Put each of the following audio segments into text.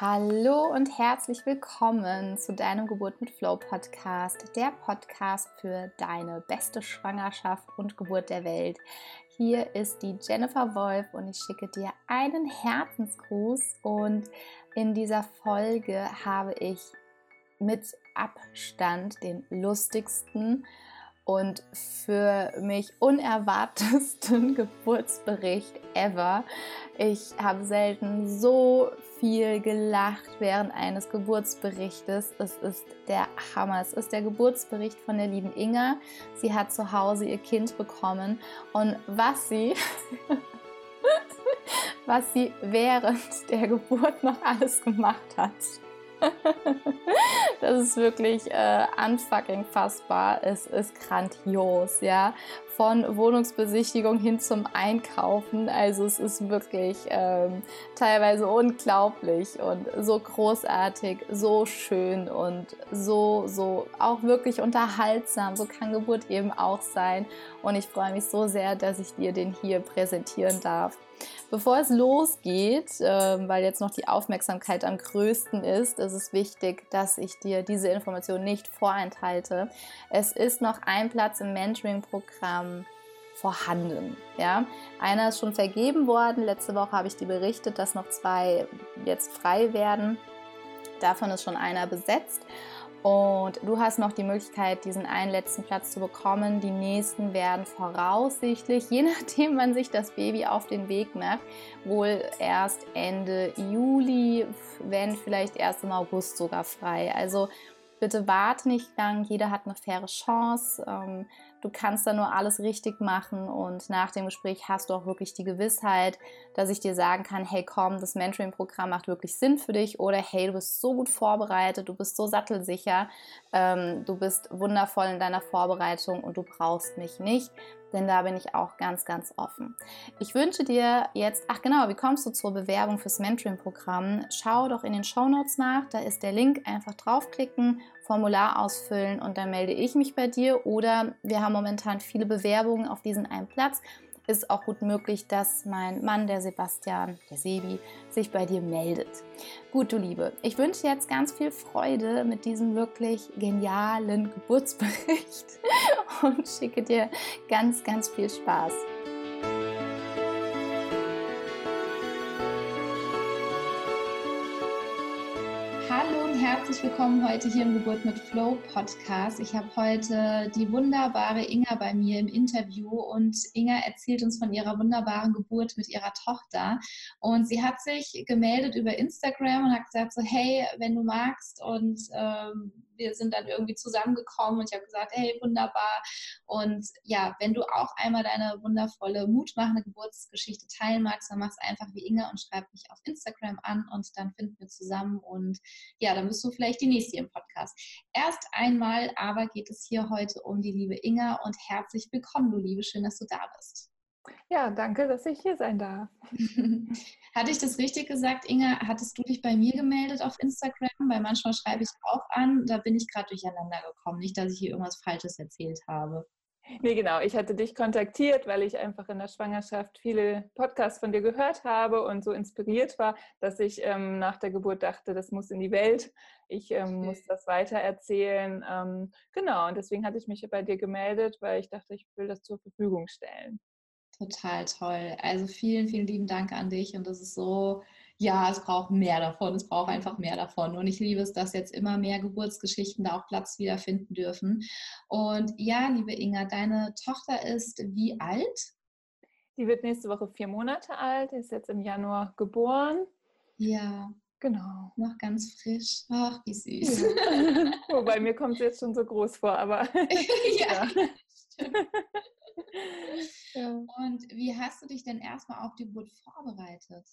Hallo und herzlich willkommen zu deinem Geburt mit Flow Podcast, der Podcast für deine beste Schwangerschaft und Geburt der Welt. Hier ist die Jennifer Wolf und ich schicke dir einen Herzensgruß und in dieser Folge habe ich mit Abstand den lustigsten und für mich unerwartesten Geburtsbericht ever. Ich habe selten so viel gelacht während eines Geburtsberichtes. Es ist der Hammer. Es ist der Geburtsbericht von der lieben Inga. Sie hat zu Hause ihr Kind bekommen und was sie was sie während der Geburt noch alles gemacht hat. das ist wirklich äh, unfucking fassbar. Es ist grandios, ja. Von Wohnungsbesichtigung hin zum Einkaufen. Also es ist wirklich ähm, teilweise unglaublich und so großartig, so schön und so, so auch wirklich unterhaltsam. So kann Geburt eben auch sein. Und ich freue mich so sehr, dass ich dir den hier präsentieren darf. Bevor es losgeht, äh, weil jetzt noch die Aufmerksamkeit am größten ist, ist es wichtig, dass ich dir diese Information nicht vorenthalte. Es ist noch ein Platz im Mentoring-Programm vorhanden. Ja? Einer ist schon vergeben worden. Letzte Woche habe ich dir berichtet, dass noch zwei jetzt frei werden. Davon ist schon einer besetzt. Und du hast noch die Möglichkeit, diesen einen letzten Platz zu bekommen. Die nächsten werden voraussichtlich, je nachdem, wann sich das Baby auf den Weg macht, wohl erst Ende Juli, wenn vielleicht erst im August sogar frei. Also bitte warte nicht lang, jeder hat eine faire Chance. Du kannst da nur alles richtig machen und nach dem Gespräch hast du auch wirklich die Gewissheit, dass ich dir sagen kann, hey komm, das Mentoring-Programm macht wirklich Sinn für dich oder hey, du bist so gut vorbereitet, du bist so sattelsicher, ähm, du bist wundervoll in deiner Vorbereitung und du brauchst mich nicht denn da bin ich auch ganz, ganz offen. Ich wünsche dir jetzt, ach genau, wie kommst du zur Bewerbung fürs Mentoring-Programm? Schau doch in den Show Notes nach, da ist der Link, einfach draufklicken, Formular ausfüllen und dann melde ich mich bei dir oder wir haben momentan viele Bewerbungen auf diesen einen Platz ist auch gut möglich, dass mein Mann, der Sebastian, der Sebi, sich bei dir meldet. Gut, du Liebe, ich wünsche jetzt ganz viel Freude mit diesem wirklich genialen Geburtsbericht und schicke dir ganz, ganz viel Spaß. herzlich willkommen heute hier im Geburt mit Flow Podcast. Ich habe heute die wunderbare Inga bei mir im Interview und Inga erzählt uns von ihrer wunderbaren Geburt mit ihrer Tochter. Und sie hat sich gemeldet über Instagram und hat gesagt so, hey, wenn du magst und ähm, wir sind dann irgendwie zusammengekommen und ich habe gesagt, hey, wunderbar. Und ja, wenn du auch einmal deine wundervolle, mutmachende Geburtsgeschichte teilen magst, dann mach es einfach wie Inga und schreib mich auf Instagram an und dann finden wir zusammen und ja, dann bist du vielleicht die nächste im Podcast. Erst einmal aber geht es hier heute um die liebe Inga und herzlich willkommen, du Liebe, schön, dass du da bist. Ja, danke, dass ich hier sein darf. Hatte ich das richtig gesagt, Inga? Hattest du dich bei mir gemeldet auf Instagram? Weil manchmal schreibe ich auch an, da bin ich gerade durcheinander gekommen. Nicht, dass ich hier irgendwas Falsches erzählt habe. Nee, genau. Ich hatte dich kontaktiert, weil ich einfach in der Schwangerschaft viele Podcasts von dir gehört habe und so inspiriert war, dass ich ähm, nach der Geburt dachte, das muss in die Welt. Ich ähm, muss das weitererzählen. Ähm, genau, und deswegen hatte ich mich bei dir gemeldet, weil ich dachte, ich will das zur Verfügung stellen. Total toll. Also vielen, vielen lieben Dank an dich. Und das ist so, ja, es braucht mehr davon. Es braucht einfach mehr davon. Und ich liebe es, dass jetzt immer mehr Geburtsgeschichten da auch Platz wiederfinden dürfen. Und ja, liebe Inga, deine Tochter ist wie alt? Die wird nächste Woche vier Monate alt, ist jetzt im Januar geboren. Ja. Genau. Noch ganz frisch. Ach, wie süß. Ja. Wobei mir kommt sie jetzt schon so groß vor, aber. ja. ja. Ja. Und wie hast du dich denn erstmal auf die Geburt vorbereitet?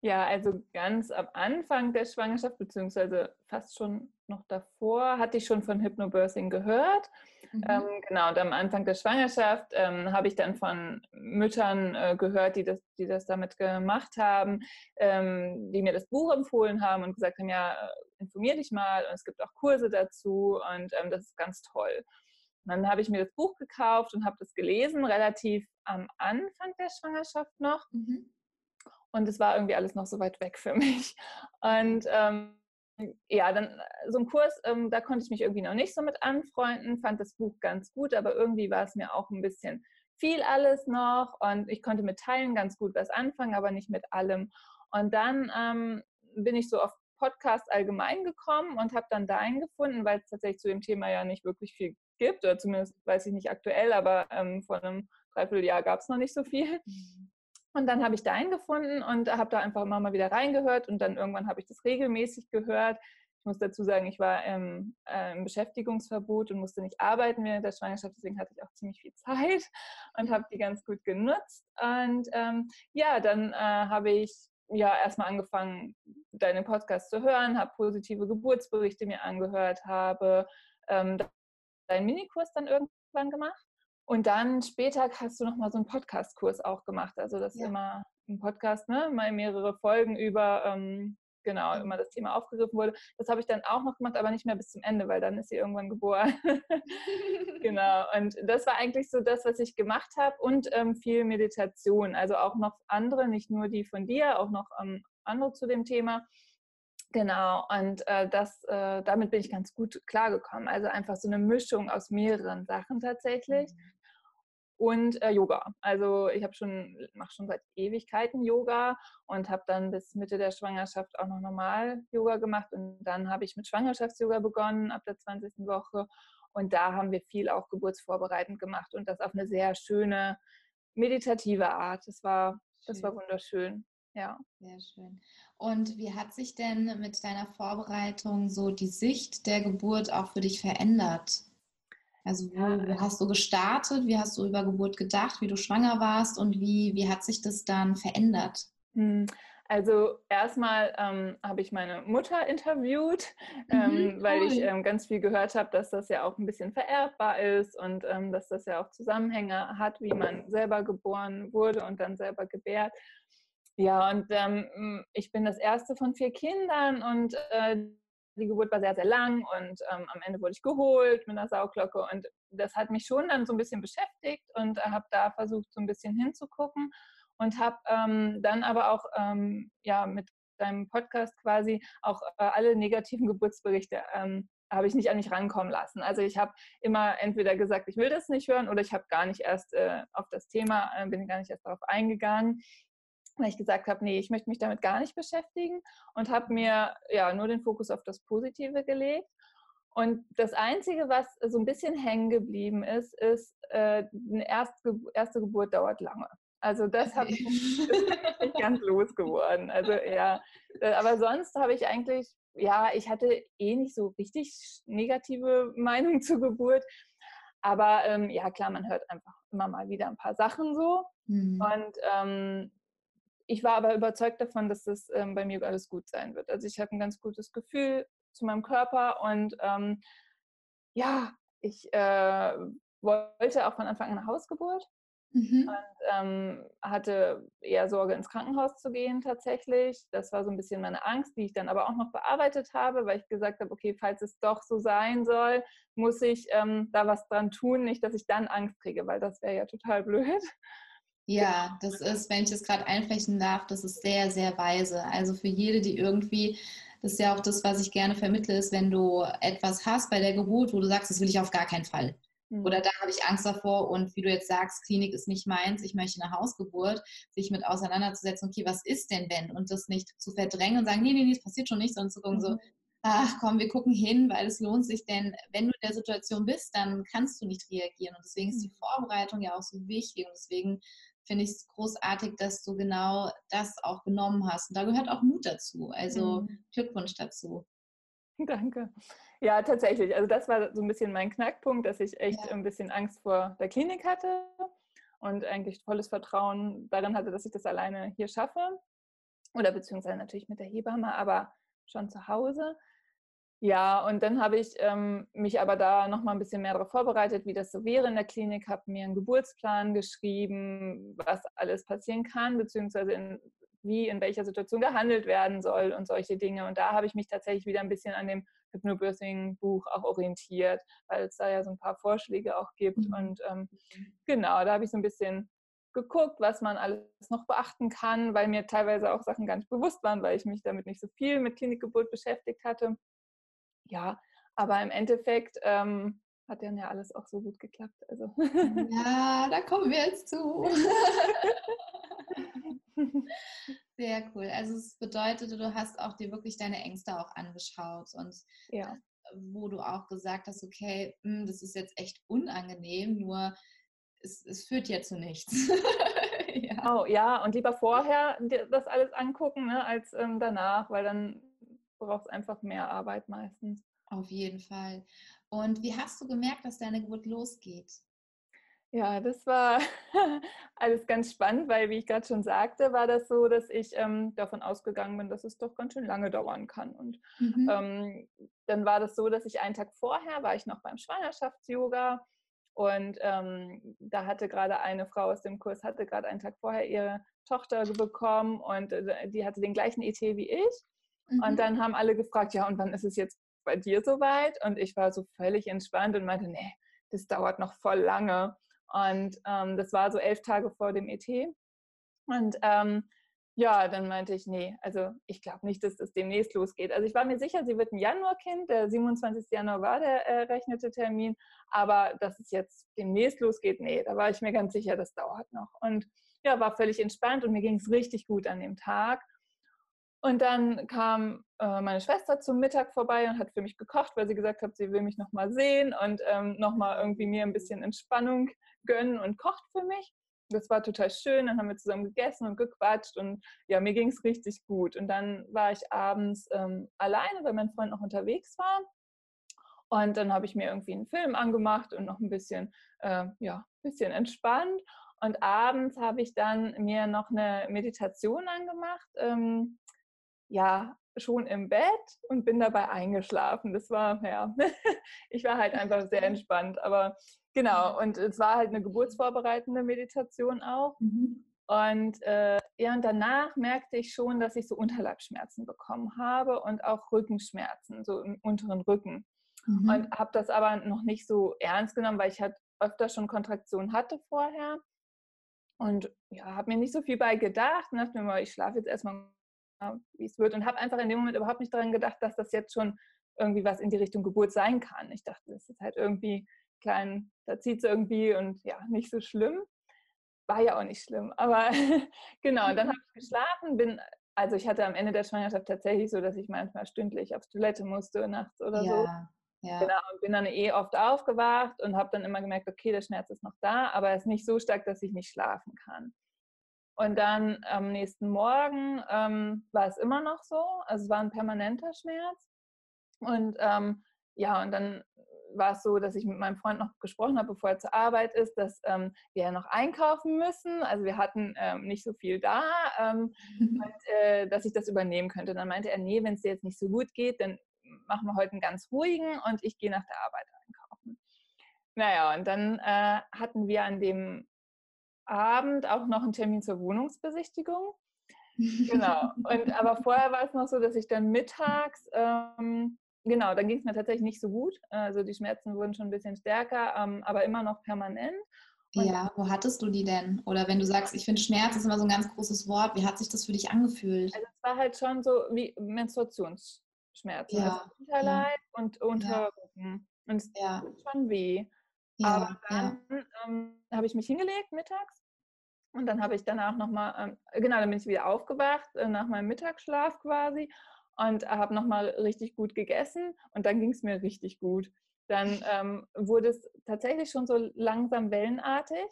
Ja, also ganz am Anfang der Schwangerschaft, beziehungsweise fast schon noch davor, hatte ich schon von Hypnobirthing gehört. Mhm. Ähm, genau, und am Anfang der Schwangerschaft ähm, habe ich dann von Müttern äh, gehört, die das, die das damit gemacht haben, ähm, die mir das Buch empfohlen haben und gesagt haben, ja, äh, informier dich mal und es gibt auch Kurse dazu und ähm, das ist ganz toll. Und dann habe ich mir das Buch gekauft und habe das gelesen, relativ am Anfang der Schwangerschaft noch. Mhm. Und es war irgendwie alles noch so weit weg für mich. Und ähm, ja, dann äh, so ein Kurs, ähm, da konnte ich mich irgendwie noch nicht so mit anfreunden, fand das Buch ganz gut, aber irgendwie war es mir auch ein bisschen viel alles noch und ich konnte mit Teilen ganz gut was anfangen, aber nicht mit allem. Und dann ähm, bin ich so auf Podcast allgemein gekommen und habe dann deinen gefunden, weil es tatsächlich zu dem Thema ja nicht wirklich viel gibt, oder zumindest weiß ich nicht aktuell, aber ähm, vor einem Dreivierteljahr gab es noch nicht so viel. Mhm. Und dann habe ich deinen gefunden und habe da einfach immer mal wieder reingehört und dann irgendwann habe ich das regelmäßig gehört. Ich muss dazu sagen, ich war im, äh, im, Beschäftigungsverbot und musste nicht arbeiten während der Schwangerschaft, deswegen hatte ich auch ziemlich viel Zeit und habe die ganz gut genutzt. Und ähm, ja, dann äh, habe ich ja erstmal angefangen, deinen Podcast zu hören, habe positive Geburtsberichte mir angehört, habe ähm, deinen Minikurs dann irgendwann gemacht. Und dann später hast du nochmal so einen Podcast-Kurs auch gemacht. Also das ja. immer ein Podcast, ne, mal mehrere Folgen über ähm, genau, immer das Thema aufgegriffen wurde. Das habe ich dann auch noch gemacht, aber nicht mehr bis zum Ende, weil dann ist sie irgendwann geboren. genau. Und das war eigentlich so das, was ich gemacht habe und ähm, viel Meditation. Also auch noch andere, nicht nur die von dir, auch noch ähm, andere zu dem Thema. Genau, und äh, das, äh, damit bin ich ganz gut klargekommen. Also einfach so eine Mischung aus mehreren Sachen tatsächlich. Mhm und äh, Yoga. Also ich habe schon mache schon seit Ewigkeiten Yoga und habe dann bis Mitte der Schwangerschaft auch noch normal Yoga gemacht und dann habe ich mit Schwangerschafts-Yoga begonnen ab der 20. Woche und da haben wir viel auch geburtsvorbereitend gemacht und das auf eine sehr schöne meditative Art. Das war das war wunderschön. Ja. Sehr schön. Und wie hat sich denn mit deiner Vorbereitung so die Sicht der Geburt auch für dich verändert? Also wo, wo, hast du gestartet? Wie hast du über Geburt gedacht, wie du schwanger warst und wie, wie hat sich das dann verändert? Hm, also erstmal ähm, habe ich meine Mutter interviewt, mhm, ähm, cool. weil ich ähm, ganz viel gehört habe, dass das ja auch ein bisschen vererbbar ist und ähm, dass das ja auch Zusammenhänge hat, wie man selber geboren wurde und dann selber gebärt. Ja, und ähm, ich bin das erste von vier Kindern und äh, die Geburt war sehr, sehr lang und ähm, am Ende wurde ich geholt mit einer Sauglocke und das hat mich schon dann so ein bisschen beschäftigt und habe da versucht, so ein bisschen hinzugucken und habe ähm, dann aber auch ähm, ja, mit deinem Podcast quasi auch äh, alle negativen Geburtsberichte ähm, habe ich nicht an mich rankommen lassen. Also ich habe immer entweder gesagt, ich will das nicht hören oder ich habe gar nicht erst äh, auf das Thema, äh, bin gar nicht erst darauf eingegangen weil ich gesagt habe, nee, ich möchte mich damit gar nicht beschäftigen und habe mir ja nur den Fokus auf das Positive gelegt. Und das Einzige, was so ein bisschen hängen geblieben ist, ist, äh, eine erste, erste Geburt dauert lange. Also das habe ich nicht ganz losgeworden. Also ja, äh, aber sonst habe ich eigentlich, ja, ich hatte eh nicht so richtig negative Meinung zur Geburt. Aber ähm, ja, klar, man hört einfach immer mal wieder ein paar Sachen so. Mhm. Und ähm, ich war aber überzeugt davon, dass das ähm, bei mir alles gut sein wird. Also ich habe ein ganz gutes Gefühl zu meinem Körper und ähm, ja, ich äh, wollte auch von Anfang an eine Hausgeburt mhm. und ähm, hatte eher Sorge, ins Krankenhaus zu gehen tatsächlich. Das war so ein bisschen meine Angst, die ich dann aber auch noch bearbeitet habe, weil ich gesagt habe, okay, falls es doch so sein soll, muss ich ähm, da was dran tun, nicht, dass ich dann Angst kriege, weil das wäre ja total blöd. Ja, das ist, wenn ich das gerade einflächen darf, das ist sehr, sehr weise. Also für jede, die irgendwie, das ist ja auch das, was ich gerne vermittle, ist, wenn du etwas hast bei der Geburt, wo du sagst, das will ich auf gar keinen Fall. Mhm. Oder da habe ich Angst davor und wie du jetzt sagst, Klinik ist nicht meins, ich möchte eine Hausgeburt, sich mit auseinanderzusetzen, okay, was ist denn wenn? Und das nicht zu verdrängen und sagen, nee, nee, nee, es passiert schon nicht, sondern zu gucken, mhm. so, ach komm, wir gucken hin, weil es lohnt sich, denn wenn du in der Situation bist, dann kannst du nicht reagieren. Und deswegen ist die mhm. Vorbereitung ja auch so wichtig. Und deswegen finde ich es großartig, dass du genau das auch genommen hast. Und da gehört auch Mut dazu. Also mhm. Glückwunsch dazu. Danke. Ja, tatsächlich. Also das war so ein bisschen mein Knackpunkt, dass ich echt ja. ein bisschen Angst vor der Klinik hatte und eigentlich volles Vertrauen darin hatte, dass ich das alleine hier schaffe. Oder beziehungsweise natürlich mit der Hebamme, aber schon zu Hause. Ja, und dann habe ich ähm, mich aber da noch mal ein bisschen mehr darauf vorbereitet, wie das so wäre in der Klinik, habe mir einen Geburtsplan geschrieben, was alles passieren kann, beziehungsweise in, wie in welcher Situation gehandelt werden soll und solche Dinge. Und da habe ich mich tatsächlich wieder ein bisschen an dem Hypnobirthing-Buch auch orientiert, weil es da ja so ein paar Vorschläge auch gibt. Mhm. Und ähm, genau, da habe ich so ein bisschen geguckt, was man alles noch beachten kann, weil mir teilweise auch Sachen gar nicht bewusst waren, weil ich mich damit nicht so viel mit Klinikgeburt beschäftigt hatte. Ja, aber im Endeffekt ähm, hat dann ja alles auch so gut geklappt. Also. Ja, da kommen wir jetzt zu. Sehr cool. Also es bedeutet, du hast auch dir wirklich deine Ängste auch angeschaut und ja. wo du auch gesagt hast, okay, hm, das ist jetzt echt unangenehm, nur es, es führt ja zu nichts. ja. Oh ja, und lieber vorher das alles angucken, ne, als ähm, danach, weil dann braucht es einfach mehr Arbeit meistens. Auf jeden Fall. Und wie hast du gemerkt, dass deine Geburt losgeht? Ja, das war alles ganz spannend, weil, wie ich gerade schon sagte, war das so, dass ich ähm, davon ausgegangen bin, dass es doch ganz schön lange dauern kann. Und mhm. ähm, dann war das so, dass ich einen Tag vorher war ich noch beim Schwangerschafts-Yoga und ähm, da hatte gerade eine Frau aus dem Kurs, hatte gerade einen Tag vorher ihre Tochter bekommen und äh, die hatte den gleichen ET wie ich. Mhm. Und dann haben alle gefragt, ja, und wann ist es jetzt bei dir soweit? Und ich war so völlig entspannt und meinte, nee, das dauert noch voll lange. Und ähm, das war so elf Tage vor dem ET. Und ähm, ja, dann meinte ich, nee, also ich glaube nicht, dass das demnächst losgeht. Also ich war mir sicher, sie wird ein Januarkind. Der 27. Januar war der errechnete Termin. Aber dass es jetzt demnächst losgeht, nee, da war ich mir ganz sicher, das dauert noch. Und ja, war völlig entspannt und mir ging es richtig gut an dem Tag. Und dann kam äh, meine Schwester zum Mittag vorbei und hat für mich gekocht, weil sie gesagt hat, sie will mich nochmal sehen und ähm, nochmal irgendwie mir ein bisschen Entspannung gönnen und kocht für mich. Das war total schön. Dann haben wir zusammen gegessen und gequatscht und ja, mir ging es richtig gut. Und dann war ich abends ähm, alleine, weil mein Freund noch unterwegs war. Und dann habe ich mir irgendwie einen Film angemacht und noch ein bisschen, äh, ja, bisschen entspannt. Und abends habe ich dann mir noch eine Meditation angemacht. Ähm, ja, schon im Bett und bin dabei eingeschlafen. Das war, ja, ich war halt einfach sehr entspannt. Aber genau, und es war halt eine geburtsvorbereitende Meditation auch. Mhm. Und äh, ja, und danach merkte ich schon, dass ich so Unterleibschmerzen bekommen habe und auch Rückenschmerzen, so im unteren Rücken. Mhm. Und habe das aber noch nicht so ernst genommen, weil ich halt öfter schon Kontraktionen hatte vorher. Und ja, habe mir nicht so viel bei gedacht und dachte mir mal, ich schlafe jetzt erstmal wie es wird und habe einfach in dem Moment überhaupt nicht daran gedacht, dass das jetzt schon irgendwie was in die Richtung Geburt sein kann. Ich dachte, das ist halt irgendwie klein, da zieht es irgendwie und ja, nicht so schlimm. War ja auch nicht schlimm, aber genau, dann habe ich geschlafen, bin, also ich hatte am Ende der Schwangerschaft tatsächlich so, dass ich manchmal stündlich aufs Toilette musste, nachts oder ja, so. Ja. Genau, und bin dann eh oft aufgewacht und habe dann immer gemerkt, okay, der Schmerz ist noch da, aber er ist nicht so stark, dass ich nicht schlafen kann. Und dann am nächsten Morgen ähm, war es immer noch so. Also es war ein permanenter Schmerz. Und ähm, ja, und dann war es so, dass ich mit meinem Freund noch gesprochen habe, bevor er zur Arbeit ist, dass ähm, wir ja noch einkaufen müssen. Also wir hatten ähm, nicht so viel da, ähm, und, äh, dass ich das übernehmen könnte. Dann meinte er, nee, wenn es dir jetzt nicht so gut geht, dann machen wir heute einen ganz ruhigen und ich gehe nach der Arbeit einkaufen. Naja, und dann äh, hatten wir an dem Abend auch noch einen Termin zur Wohnungsbesichtigung. Genau. Und, aber vorher war es noch so, dass ich dann mittags, ähm, genau, dann ging es mir tatsächlich nicht so gut. Also die Schmerzen wurden schon ein bisschen stärker, ähm, aber immer noch permanent. Und ja, wo hattest du die denn? Oder wenn du sagst, ich finde Schmerz ist immer so ein ganz großes Wort, wie hat sich das für dich angefühlt? Also es war halt schon so wie Menstruationsschmerzen. Ja, also Unterleib ja. und Unterrücken. Und es ja. tut schon weh. Ja, Aber dann ja. ähm, habe ich mich hingelegt mittags und dann habe ich danach nochmal, ähm, genau, dann bin ich wieder aufgewacht äh, nach meinem Mittagsschlaf quasi und habe nochmal richtig gut gegessen und dann ging es mir richtig gut. Dann ähm, wurde es tatsächlich schon so langsam wellenartig.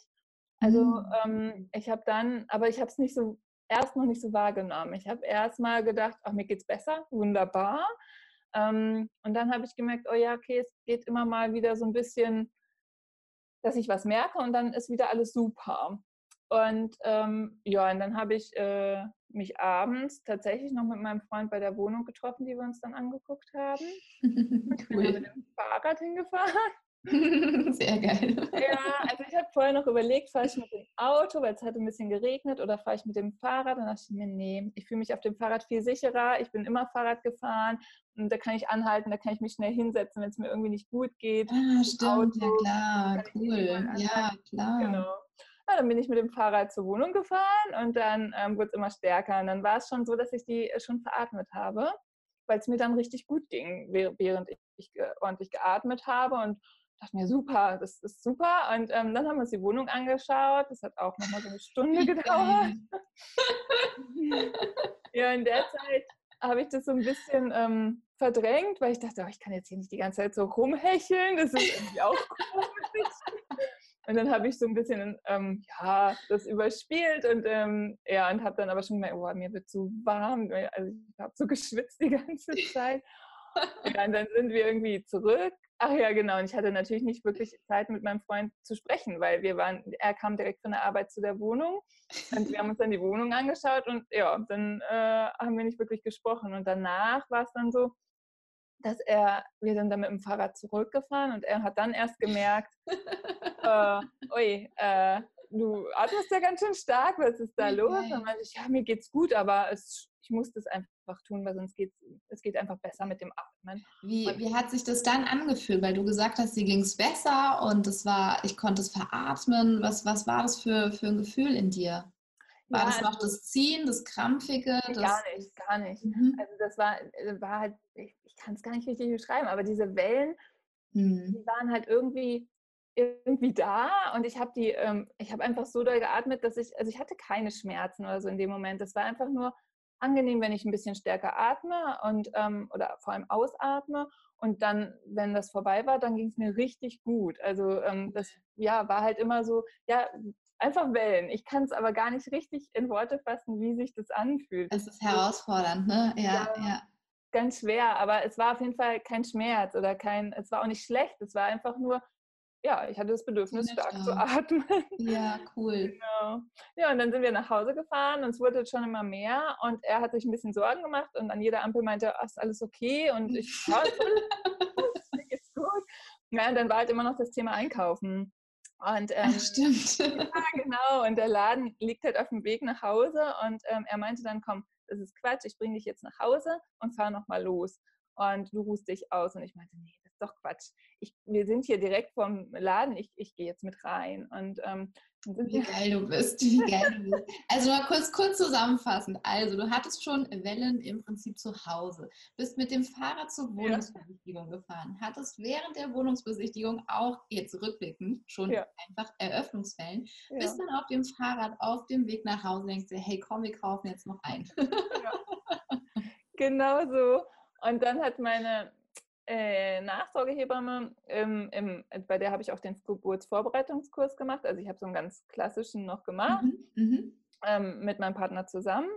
Also mhm. ähm, ich habe dann, aber ich habe es nicht so, erst noch nicht so wahrgenommen. Ich habe erst mal gedacht, ach, mir geht es besser, wunderbar. Ähm, und dann habe ich gemerkt, oh ja, okay, es geht immer mal wieder so ein bisschen dass ich was merke und dann ist wieder alles super. Und ähm, ja, und dann habe ich äh, mich abends tatsächlich noch mit meinem Freund bei der Wohnung getroffen, die wir uns dann angeguckt haben. Ich bin mit dem Fahrrad hingefahren. Sehr geil. Ja, also ich habe vorher noch überlegt, fahre ich mit dem Auto, weil es hat ein bisschen geregnet, oder fahre ich mit dem Fahrrad? Dann dachte ich mir, nee, ich fühle mich auf dem Fahrrad viel sicherer. Ich bin immer Fahrrad gefahren und da kann ich anhalten, da kann ich mich schnell hinsetzen, wenn es mir irgendwie nicht gut geht. Ah, stimmt, Auto, ja klar, cool. Ja, klar. Genau. Ja, dann bin ich mit dem Fahrrad zur Wohnung gefahren und dann ähm, wurde es immer stärker. Und dann war es schon so, dass ich die äh, schon veratmet habe, weil es mir dann richtig gut ging, während ich ordentlich geatmet habe. Und dachte mir, super, das ist super. Und ähm, dann haben wir uns die Wohnung angeschaut. Das hat auch nochmal so eine Stunde gedauert. ja, in der Zeit habe ich das so ein bisschen ähm, verdrängt, weil ich dachte, oh, ich kann jetzt hier nicht die ganze Zeit so rumhecheln. Das ist irgendwie auch komisch. Und dann habe ich so ein bisschen ähm, ja, das überspielt und ähm, ja, und habe dann aber schon gemerkt, oh, mir wird zu warm. Also ich habe so geschwitzt die ganze Zeit. Ja, und dann sind wir irgendwie zurück. Ach ja, genau. Und ich hatte natürlich nicht wirklich Zeit, mit meinem Freund zu sprechen, weil wir waren, er kam direkt von der Arbeit zu der Wohnung und wir haben uns dann die Wohnung angeschaut und ja, dann äh, haben wir nicht wirklich gesprochen. Und danach war es dann so, dass er, wir sind dann mit dem Fahrrad zurückgefahren und er hat dann erst gemerkt, äh, ui, äh, du atmest ja ganz schön stark, was ist da los? Und meinte ich, ja, mir geht's gut, aber es, ich muss das einfach tun, weil sonst geht es geht einfach besser mit dem Atmen. Wie, wie hat sich das dann angefühlt? Weil du gesagt hast, dir ging es besser und es war, ich konnte es veratmen. Was, was war das für, für ein Gefühl in dir? War ja, das noch das Ziehen, das Krampfige? Das gar nicht, gar nicht. Mhm. Also das war, äh, war halt, ich, ich kann es gar nicht richtig beschreiben, aber diese Wellen, mhm. die waren halt irgendwie irgendwie da und ich habe die, ähm, ich habe einfach so doll geatmet, dass ich, also ich hatte keine Schmerzen oder so in dem Moment. Das war einfach nur angenehm, wenn ich ein bisschen stärker atme und ähm, oder vor allem ausatme und dann, wenn das vorbei war, dann ging es mir richtig gut. Also ähm, das ja war halt immer so, ja einfach Wellen. Ich kann es aber gar nicht richtig in Worte fassen, wie sich das anfühlt. Es ist herausfordernd, ne? Ja, ja, ja. Ganz schwer, aber es war auf jeden Fall kein Schmerz oder kein, es war auch nicht schlecht. Es war einfach nur, ja, ich hatte das Bedürfnis, stark zu atmen. Ja, cool. Genau. Ja, und dann sind wir nach Hause gefahren und es wurde schon immer mehr und er hat sich ein bisschen Sorgen gemacht und an jeder Ampel meinte, oh, ist alles okay? Und ich, ja, geht's gut. Ja, und dann war halt immer noch das Thema Einkaufen. Und, ähm, Ach, stimmt. Ja, genau. Und der Laden liegt halt auf dem Weg nach Hause und ähm, er meinte dann, komm, das ist Quatsch, ich bringe dich jetzt nach Hause und fahr nochmal los. Und du ruhst dich aus. Und ich meinte, nee, ist doch Quatsch. Ich, wir sind hier direkt vom Laden, ich, ich gehe jetzt mit rein. Und ähm, wie geil du bist, wie geil du bist. Also mal kurz, kurz zusammenfassend. Also du hattest schon Wellen im Prinzip zu Hause, bist mit dem Fahrrad zur Wohnungsbesichtigung ja. gefahren, hattest während der Wohnungsbesichtigung auch jetzt rückblickend schon ja. einfach Eröffnungswellen, ja. bist dann auf dem Fahrrad auf dem Weg nach Hause und denkst dir, hey komm, wir kaufen jetzt noch ein. Genau so. Und dann hat meine äh, Nachsorgehebamme, im, im, bei der habe ich auch den Geburtsvorbereitungskurs gemacht. Also ich habe so einen ganz klassischen noch gemacht mhm, mhm, ähm, mit meinem Partner zusammen.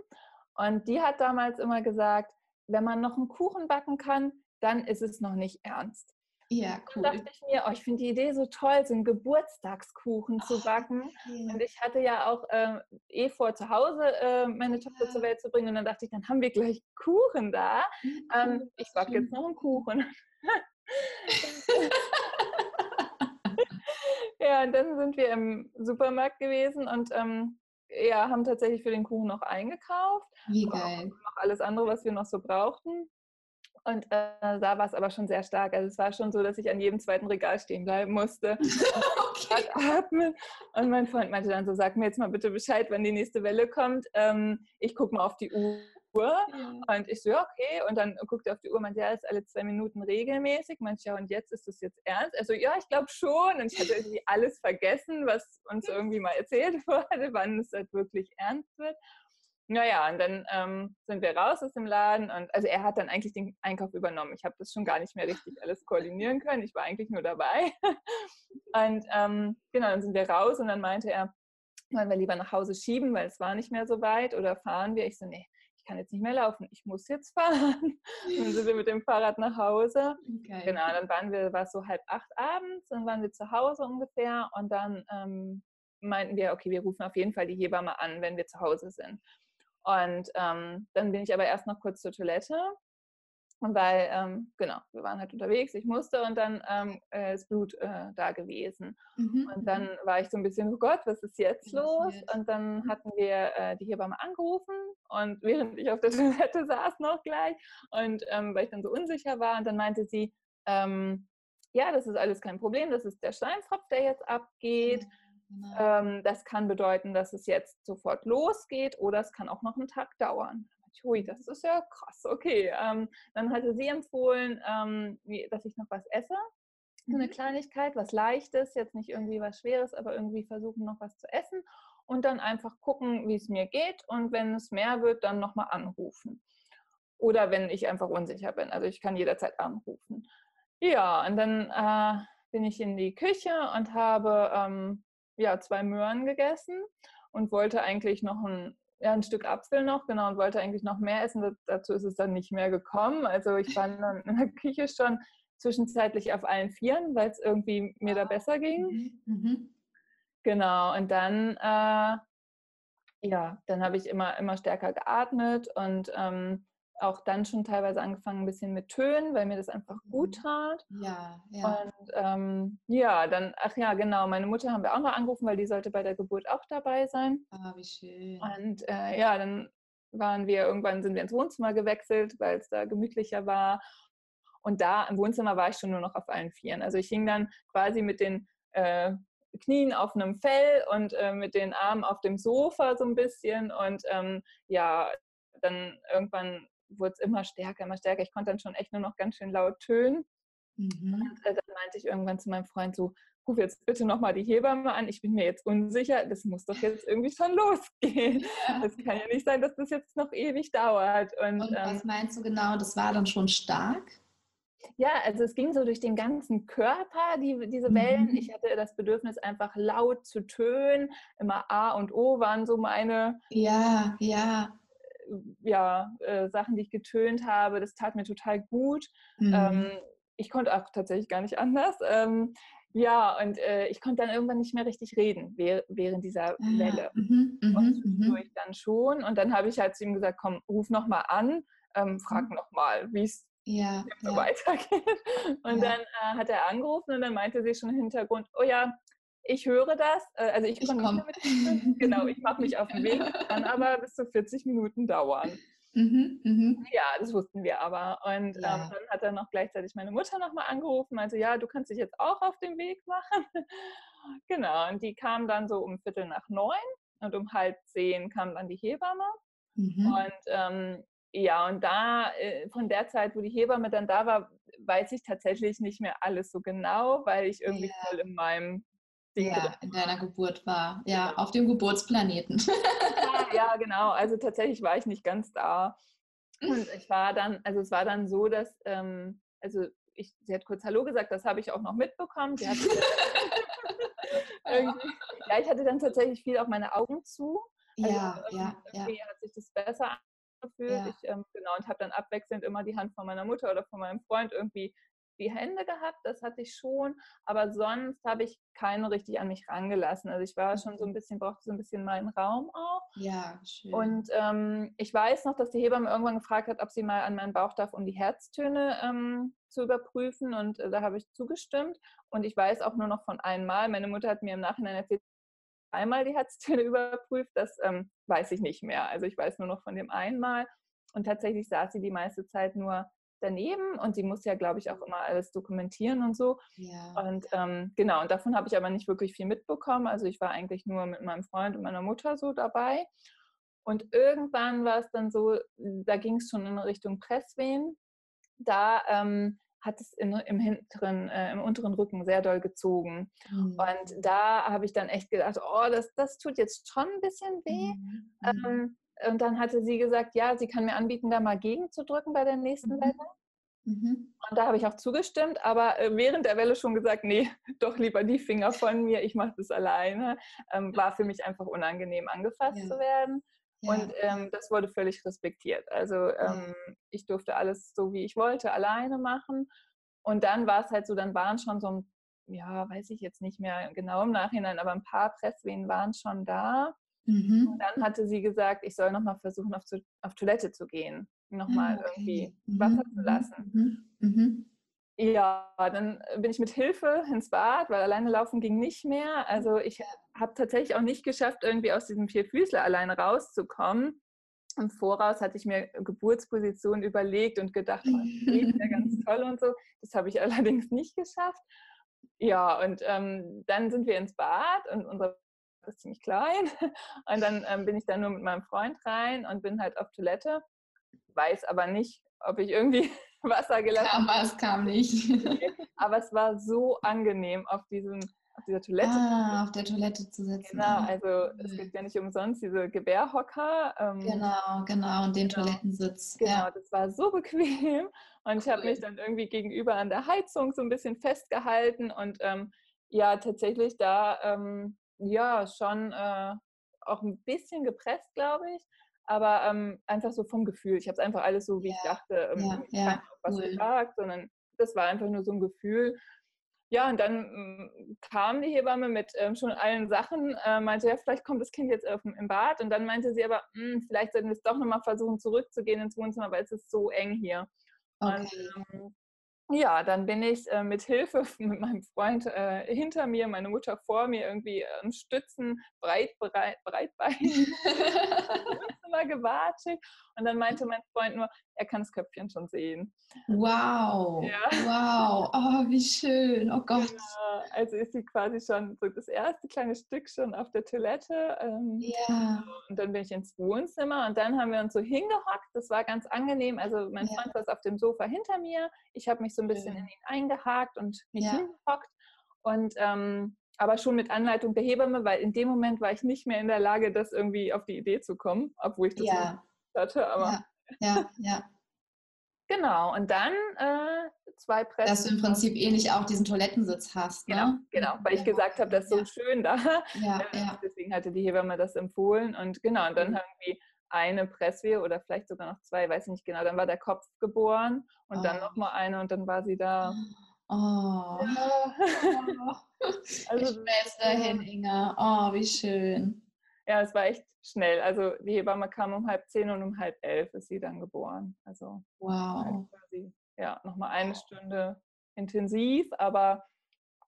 Und die hat damals immer gesagt, wenn man noch einen Kuchen backen kann, dann ist es noch nicht ernst. Ja, cool. Dann dachte ich mir, oh, ich finde die Idee so toll, so einen Geburtstagskuchen oh, zu backen. Okay. Und ich hatte ja auch äh, eh vor, zu Hause äh, meine ja. Tochter zur Welt zu bringen. Und dann dachte ich, dann haben wir gleich Kuchen da. Mhm. Ähm, ich backe jetzt noch einen Kuchen. ja, und dann sind wir im Supermarkt gewesen und ähm, ja, haben tatsächlich für den Kuchen noch eingekauft. Wie geil. Noch alles andere, was wir noch so brauchten. Und äh, da war es aber schon sehr stark. Also es war schon so, dass ich an jedem zweiten Regal stehen bleiben musste. okay. atmen. Und mein Freund meinte dann so, sag mir jetzt mal bitte Bescheid, wann die nächste Welle kommt. Ähm, ich gucke mal auf die Uhr. Und ich so, ja, okay. Und dann guckte er auf die Uhr, und meinte, ja, ist alle zwei Minuten regelmäßig. Meinte, ja, und jetzt ist das jetzt ernst? Also, ja, ich glaube schon. Und ich hatte irgendwie alles vergessen, was uns irgendwie mal erzählt wurde, wann es halt wirklich ernst wird. Naja, und dann ähm, sind wir raus aus dem Laden und also er hat dann eigentlich den Einkauf übernommen. Ich habe das schon gar nicht mehr richtig alles koordinieren können. Ich war eigentlich nur dabei. und ähm, genau, dann sind wir raus und dann meinte er, wollen wir lieber nach Hause schieben, weil es war nicht mehr so weit oder fahren wir? Ich so, nee, ich kann jetzt nicht mehr laufen, ich muss jetzt fahren. dann sind wir mit dem Fahrrad nach Hause. Okay. Genau, dann waren wir, war es so halb acht abends, dann waren wir zu Hause ungefähr und dann ähm, meinten wir, okay, wir rufen auf jeden Fall die Hebamme an, wenn wir zu Hause sind. Und ähm, dann bin ich aber erst noch kurz zur Toilette, weil, ähm, genau, wir waren halt unterwegs, ich musste und dann ähm, äh, ist Blut äh, da gewesen. Mhm. Und dann mhm. war ich so ein bisschen, oh Gott, was ist jetzt los? Und dann mhm. hatten wir äh, die Hebamme angerufen und während ich auf der Toilette saß noch gleich und ähm, weil ich dann so unsicher war und dann meinte sie, ähm, ja, das ist alles kein Problem, das ist der Steinfropf, der jetzt abgeht. Mhm genau. ähm, das kann bedeuten, dass es jetzt sofort losgeht oder es kann auch noch einen Tag dauern. Hui, das ist ja krass, okay. Ähm, dann hatte sie empfohlen, ähm, dass ich noch was esse, mhm. eine Kleinigkeit, was Leichtes, jetzt nicht irgendwie was Schweres, aber irgendwie versuchen noch was zu essen und dann einfach gucken, wie es mir geht und wenn es mehr wird, dann nochmal anrufen. Oder wenn ich einfach unsicher bin. Also ich kann jederzeit anrufen. Ja, und dann äh, bin ich in die Küche und habe ähm, ja, zwei Möhren gegessen und wollte eigentlich noch ein, ja, ein Stück Apfel noch, genau, und wollte eigentlich noch mehr essen. dazu ist es dann nicht mehr gekommen. Also ich war dann in der Küche schon zwischenzeitlich auf allen Vieren, weil es irgendwie mir da besser ging. Mhm. mhm. Genau, und dann, äh, ja, dann habe ich immer, immer stärker geatmet und ähm, auch dann schon teilweise angefangen ein bisschen mit Tönen, weil mir das einfach gut mhm. tat. Ja, ja. Und ähm, ja, dann, ach ja, genau, meine Mutter haben wir auch noch angerufen, weil die sollte bei der Geburt auch dabei sein. Ah, wie schön. Und äh, ja, dann waren wir, irgendwann sind wir ins Wohnzimmer gewechselt, weil es da gemütlicher war. Und da im Wohnzimmer war ich schon nur noch auf allen Vieren. Also ich hing dann quasi mit den äh, Knien auf einem Fell und äh, mit den Armen auf dem Sofa so ein bisschen. Und ähm, ja, dann irgendwann wurde es immer stärker, immer stärker. Ich konnte dann schon echt nur noch ganz schön laut tönen. Mhm. Und äh, dann meinte ich irgendwann zu meinem Freund so, ruf jetzt bitte nochmal die Hebamme an, ich bin mir jetzt unsicher, das muss doch jetzt irgendwie schon losgehen. Es kann ja nicht sein, dass das jetzt noch ewig dauert. Und, Und was ähm, meinst du genau, das war dann schon stark? Ja, also es ging so durch den ganzen Körper, die, diese Wellen. Mhm. Ich hatte das Bedürfnis, einfach laut zu tönen. Immer A und O waren so meine. Ja, ja ja, äh, Sachen, die ich getönt habe. Das tat mir total gut. Mhm. Ähm, ich konnte auch tatsächlich gar nicht anders. Ähm, ja, und äh, ich konnte dann irgendwann nicht mehr richtig reden während dieser ah, Welle. Mhm, und mhm, mhm. ich dann schon. Und dann habe ich halt zu ihm gesagt, komm, ruf nochmal an, ähm, frag mhm. nochmal, wie es ja, ja. weitergeht. Und ja. dann äh, hat er angerufen und dann meinte sie schon im Hintergrund, oh ja, ich höre das, äh, also ich, ich komme mit, genau, ich mache mich auf den Weg, kann aber bis zu 40 Minuten dauern. Mhm, mhm. Ja, das wussten wir aber. Und ja. ähm, dann hat er noch gleichzeitig meine Mutter nochmal angerufen, also ja, du kannst dich jetzt auch auf den Weg machen. genau, und die kam dann so um Viertel nach neun und um halb zehn kam dann die Hebamme. Mhm. Und ähm, ja, und da, äh, von der Zeit, wo die Hebamme dann da war, weiß ich tatsächlich nicht mehr alles so genau, weil ich irgendwie ja. voll in meinem ja, in deiner Geburt war. Ja, auf dem Geburtsplaneten. ja, genau. Also tatsächlich war ich nicht ganz da. Und ich war dann, also es war dann so, dass, ähm, also ich, sie hat kurz Hallo gesagt, das habe ich auch noch mitbekommen. Ja, ich hatte dann tatsächlich viel auf meine Augen zu. Also ja, ja, ja. hat sich das besser angefühlt. Ja. Ich, ähm, genau, und habe dann abwechselnd immer die Hand von meiner Mutter oder von meinem Freund irgendwie die Hände gehabt, das hatte ich schon, aber sonst habe ich keine richtig an mich rangelassen. Also ich war schon so ein mhm. bisschen, brauchte so ein bisschen meinen Raum auch. Ja, schön. Und ähm, ich weiß noch, dass die Hebamme irgendwann gefragt hat, ob sie mal an meinen Bauch darf, um die Herztöne ähm, zu überprüfen und äh, da habe ich zugestimmt. Und ich weiß auch nur noch von einmal, meine Mutter hat mir im Nachhinein erzählt, einmal die Herztöne überprüft, das ähm, weiß ich nicht mehr. Also ich weiß nur noch von dem einmal. Und tatsächlich saß sie die meiste Zeit nur daneben und sie muss ja, glaube ich, auch immer alles dokumentieren und so. Ja. Und ähm, genau, und davon habe ich aber nicht wirklich viel mitbekommen. Also ich war eigentlich nur mit meinem Freund und meiner Mutter so dabei. Und irgendwann war es dann so, da ging es schon in Richtung Presswehen. Da ähm, hat es in, im hinteren, äh, im unteren Rücken sehr doll gezogen. Mhm. Und da habe ich dann echt gedacht, oh, das, das tut jetzt schon ein bisschen weh. Mhm. Ähm, und dann hatte sie gesagt, ja, sie kann mir anbieten, da mal gegenzudrücken bei der nächsten mhm. Welle. Mhm. Und da habe ich auch zugestimmt, aber äh, während der Welle schon gesagt, nee, doch lieber die Finger von mir, ich mache das alleine. Ähm, war für mich einfach unangenehm, angefasst ja. zu werden. Ja. Und ähm, das wurde völlig respektiert. Also ähm, ich durfte alles so, wie ich wollte, alleine machen. Und dann war es halt so, dann waren schon so ein, ja, weiß ich jetzt nicht mehr genau im Nachhinein, aber ein paar Presswehen waren schon da. Mhm. Und dann hatte sie gesagt, ich soll nochmal versuchen, auf, zu, auf Toilette zu gehen, nochmal ah, okay. irgendwie mhm. Wasser zu lassen. Mhm. mhm. Ja, dann bin ich mit Hilfe ins Bad, weil alleine laufen ging nicht mehr. Also ich habe tatsächlich auch nicht geschafft, irgendwie aus diesem Vierfüßler alleine rauszukommen. Im Voraus hatte ich mir Geburtsposition überlegt und gedacht, oh, das wäre ganz toll und so. Das habe ich allerdings nicht geschafft. ja, und ähm, dann sind wir ins Bad und unser Bad ist ziemlich klein. Und dann ähm, bin ich dann nur mit meinem Freund rein und bin halt auf Toilette. Weiß aber nicht, ob ich irgendwie Wasser gelassen habe. Aber es kam nicht. aber es war so angenehm auf diesem auf dieser Toilette. Ah, auf der Toilette zu sitzen. Genau, also es gibt ja nicht umsonst diese Gebärhocker. Ähm, genau, genau, und den genau. Toilettensitz. Genau, ja. das war so bequem. Und ich habe mich dann irgendwie gegenüber an der Heizung so ein bisschen festgehalten und ähm, ja, tatsächlich da ähm, ja schon äh, auch ein bisschen gepresst, glaube ich. Aber ähm, einfach so vom Gefühl. Ich habe es einfach alles so, wie ja. ich dachte, ähm, ja, ja, was cool. gesagt, sondern das war einfach nur so ein Gefühl. Ja, und dann ähm, kam die Hebamme mit ähm, schon allen Sachen, äh, meinte, ja, vielleicht kommt das Kind jetzt auf, im Bad. Und dann meinte sie aber, hm, vielleicht sollten wir es doch nochmal versuchen, zurückzugehen ins Wohnzimmer, weil es ist so eng hier. Okay. Und, ähm, ja, dann bin ich äh, mit Hilfe mit meinem Freund äh, hinter mir, meine Mutter vor mir irgendwie ähm, stützen, breit, breit, breitbeinig Wohnzimmer gewatschelt. Und dann meinte mein Freund nur, er kann das Köpfchen schon sehen. Wow, ja. wow, oh, wie schön, oh Gott. Ja, also ist sie quasi schon so das erste kleine Stück schon auf der Toilette. Ähm, ja. Und dann bin ich ins Wohnzimmer und dann haben wir uns so hingehockt. Das war ganz angenehm. Also mein ja. Freund saß auf dem Sofa hinter mir. Ich habe mich so ein bisschen in ihn eingehakt und mich ja. hingehockt. Und ähm, aber schon mit Anleitung der Hebamme, weil in dem Moment war ich nicht mehr in der Lage, das irgendwie auf die Idee zu kommen, obwohl ich das ja. hatte. Aber ja, ja. ja. Genau, und dann äh, zwei Pressen. Dass du im Prinzip ähnlich auch diesen Toilettensitz hast. Ne? Genau, genau, weil ich gesagt habe, das ist so ja. schön da. Ja, äh, ja. Deswegen hatte die Hebamme das empfohlen. Und genau, und dann mhm. irgendwie eine Presswehe oder vielleicht sogar noch zwei, weiß ich nicht genau. Dann war der Kopf geboren und oh. dann nochmal eine und dann war sie da. Oh. Ja. oh. Also, ich dahin, Inga. Oh, wie schön. Ja, es war echt schnell. Also die Hebamme kam um halb zehn und um halb elf ist sie dann geboren. Also wow. quasi, ja, nochmal eine Stunde intensiv, aber